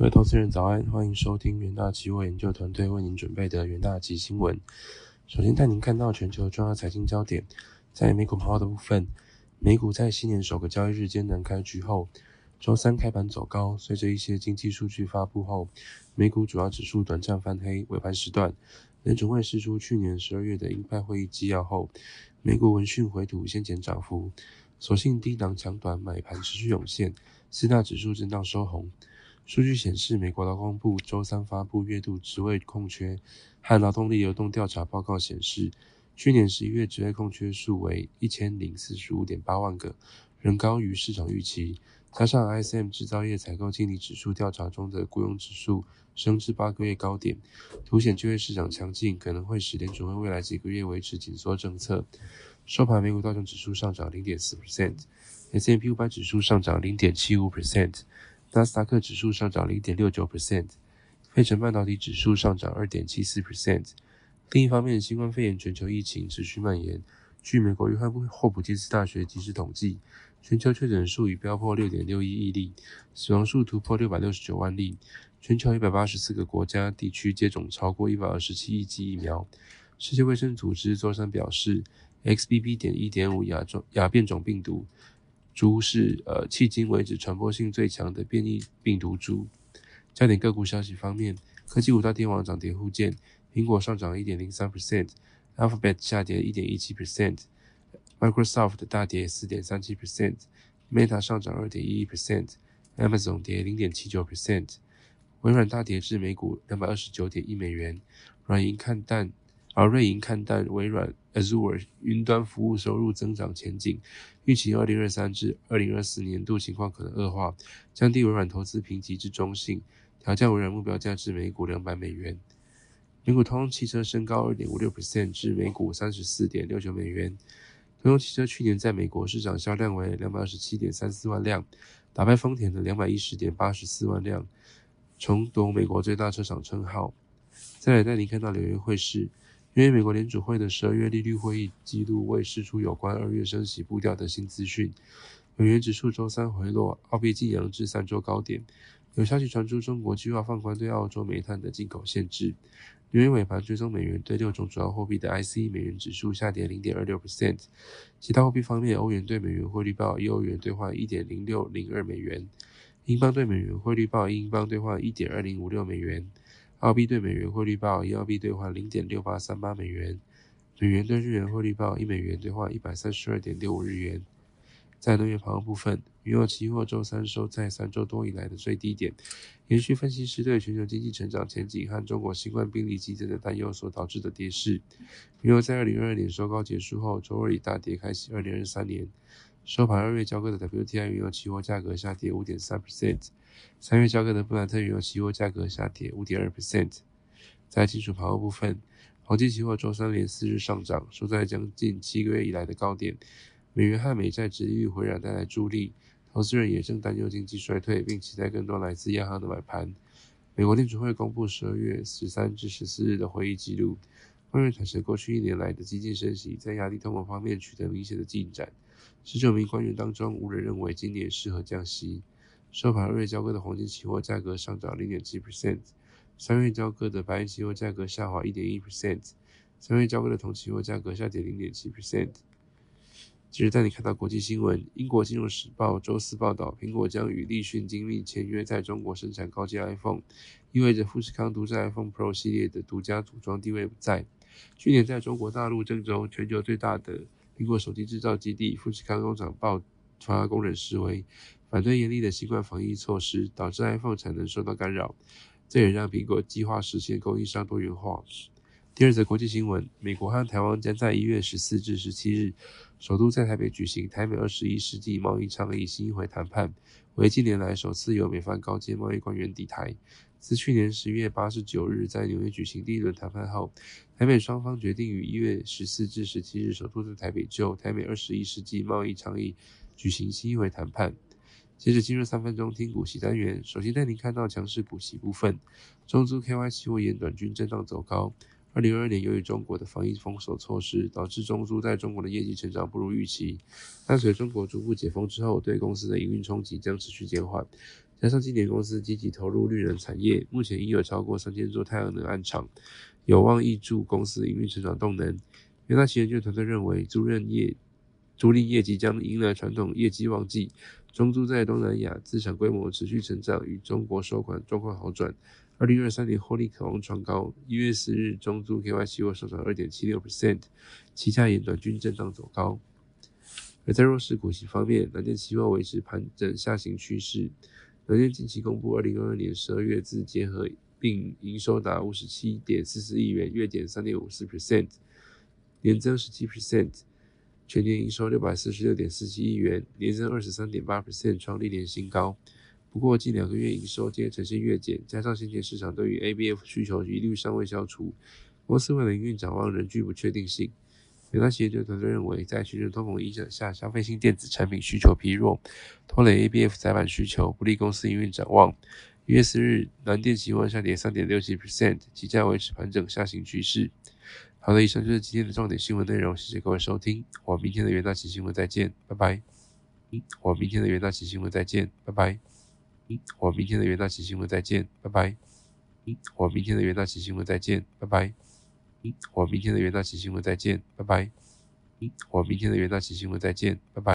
各位投资人早安，欢迎收听元大期货研究团队为您准备的元大期新闻。首先带您看到全球重要财经焦点，在美股抛的部分，美股在新年首个交易日艰难开局后，周三开盘走高，随着一些经济数据发布后，美股主要指数短暂翻黑。尾盘时段，联准会释出去年十二月的鹰派会议纪要后，美股闻讯回吐先前涨幅，所幸低档抢短买盘持续涌现，四大指数震荡收红。数据显示，美国劳工部周三发布月度职位空缺和劳动力流动调查报告显示，去年十一月职位空缺数为一千零四十五点八万个，仍高于市场预期。加上 ISM 制造业采购经理指数调查中的雇佣指数升至八个月高点，凸显就业市场强劲，可能会使联储会未来几个月维持紧缩政策。收盘，美股道琼指数上涨零点四 percent，S&P 五百指数上涨零点七五 percent。纳斯达克指数上涨零点六九 percent，费城半导体指数上涨二点七四 percent。另一方面，新冠肺炎全球疫情持续蔓延。据美国约翰霍普金斯大学即时统计，全球确诊数已飙破六点六一亿例，死亡数突破六百六十九万例。全球一百八十四个国家地区接种超过一百二十七亿剂疫苗。世界卫生组织周三表示，XBB. 点一点五亚种亚变种病毒。株是呃迄今为止传播性最强的变异病毒株。焦点个股消息方面，科技五大天王涨跌互见，苹果上涨一点零三 percent，Alphabet 下跌一点一七 percent，Microsoft 大跌四点三七 percent，Meta 上涨二点一一 percent，Amazon 跌零点七九 percent，微软大跌至每股两百二十九点一美元，软银看淡。而瑞银看淡微软 Azure 云端服务收入增长前景，预期二零二三至二零二四年度情况可能恶化，降低微软投资评级至中性，调降微软目标价至每股两百美元。美股通用汽车升高二点五六 percent 至每股三十四点六九美元。通用汽车去年在美国市场销量为两百二十七点三四万辆，打败丰田的两百一十点八十四万辆，重夺美国最大车厂称号。再来带您看到纽约汇市。因为美国联储会的十二月利率会议记录未释出有关二月升息步调的新资讯，美元指数周三回落，澳币晋扬至三周高点。有消息传出，中国计划放宽对澳洲煤炭的进口限制。纽约尾盘追踪美元对六种主要货币的 IC 美元指数下跌零点二六 percent。其他货币方面，欧元对美元汇率报一欧元兑换一点零六零二美元，英镑对美元汇率报英镑兑换一点二零五六美元。澳币对美元汇率报一澳币兑换零点六八三八美元，美元对日元汇率报一美元兑换一百三十二点六五日元。在能源盘部分，原油期货周三收在三周多以来的最低点，延续分析师对全球经济成长前景和中国新冠病例激增的担忧所导致的跌势。原油在二零二二年收高结束后，周二以大跌开启二零二三年。收盘二月交割的 WTI 原油期货价格下跌五点三 percent。三月交割的布兰特原油期货价格下跌五点二 percent。在金属盘后部分，黄金期货周三连四日上涨，收在将近七个月以来的高点。美元和美债殖利率回软带来助力，投资人也正担忧经济衰退，并期待更多来自央行的买盘。美国联储会公布十二月十三至十四日的会议记录，官员坦承过去一年来的激进升息在压力通膨方面取得明显的进展。十九名官员当中，无人认为今年适合降息。收盘二月交割的黄金期货价格上涨零点七 percent，三月交割的白银期货价格下滑一点一 percent，三月交割的铜期货价格下跌零点七 percent。接着带你看到国际新闻，英国金融时报周四报道，苹果将与立讯精密签约在中国生产高阶 iPhone，意味着富士康独占 iPhone Pro 系列的独家组装地位不在。去年在中国大陆郑州，全球最大的苹果手机制造基地富士康工厂爆发工人示威。反对严厉的新冠防疫措施，导致 iPhone 产能受到干扰，这也让苹果计划实现供应商多元化。第二则国际新闻：美国和台湾将在一月十四至十七日，首都在台北举行台美二十一世纪贸易倡议新一回谈判，为近年来首次由美方高阶贸易官员抵台。自去年十一月八十九日在纽约举行第一轮谈判后，台美双方决定于一月十四至十七日首都在台北就台美二十一世纪贸易倡议举行新一回谈判。接着进入三分钟听股息单元，首先带您看到强势股息部分，中资 KY 期货沿短均震荡走高。二零二二年由于中国的防疫封锁措施，导致中租在中国的业绩成长不如预期。但随中国逐步解封之后，对公司的营运冲击将持续减缓。加上今年公司积极投入绿能产业，目前已有超过三千座太阳能案场，有望挹注公司营运成长动能。元大期研究团队认为，租赁业租赁业即将迎来传统业绩旺季，中租在东南亚资产规模持续成长，与中国收款状况好转。二零二三年获利渴望创高。一月四日，中租 KY 期货上涨二点七六 percent，旗下沿短均震荡走高。而在弱势股息方面，南电期货维持盘整下行趋势。南电近期公布二零二二年十二月自结合并营收达五十七点四四亿元，月减三点五四 percent，年增十七 percent，全年营收六百四十六点四七亿元，年增二十三点八 percent，创历年新高。不过，近两个月营收皆呈现月减，加上先前市场对于 ABF 需求疑虑尚未消除，公司未来营运展望仍具不确定性。有大研究团队认为，在全球通膨影响下，消费性电子产品需求疲弱，拖累 ABF 载板需求，不利公司营运展望。一月四日，南电期货下跌三点六七 percent，期价维持盘整下行趋势。好的，以上就是今天的重点新闻内容，谢谢各位收听，我明天的元大旗新闻再见，拜拜。我明天的元大旗新闻再见，拜拜。我明天的元大旗新闻再见，拜拜。我明天的元大期新闻再见，拜拜。我明天的元大旗新闻再见，拜拜。我明天的元大旗新闻再见，拜拜。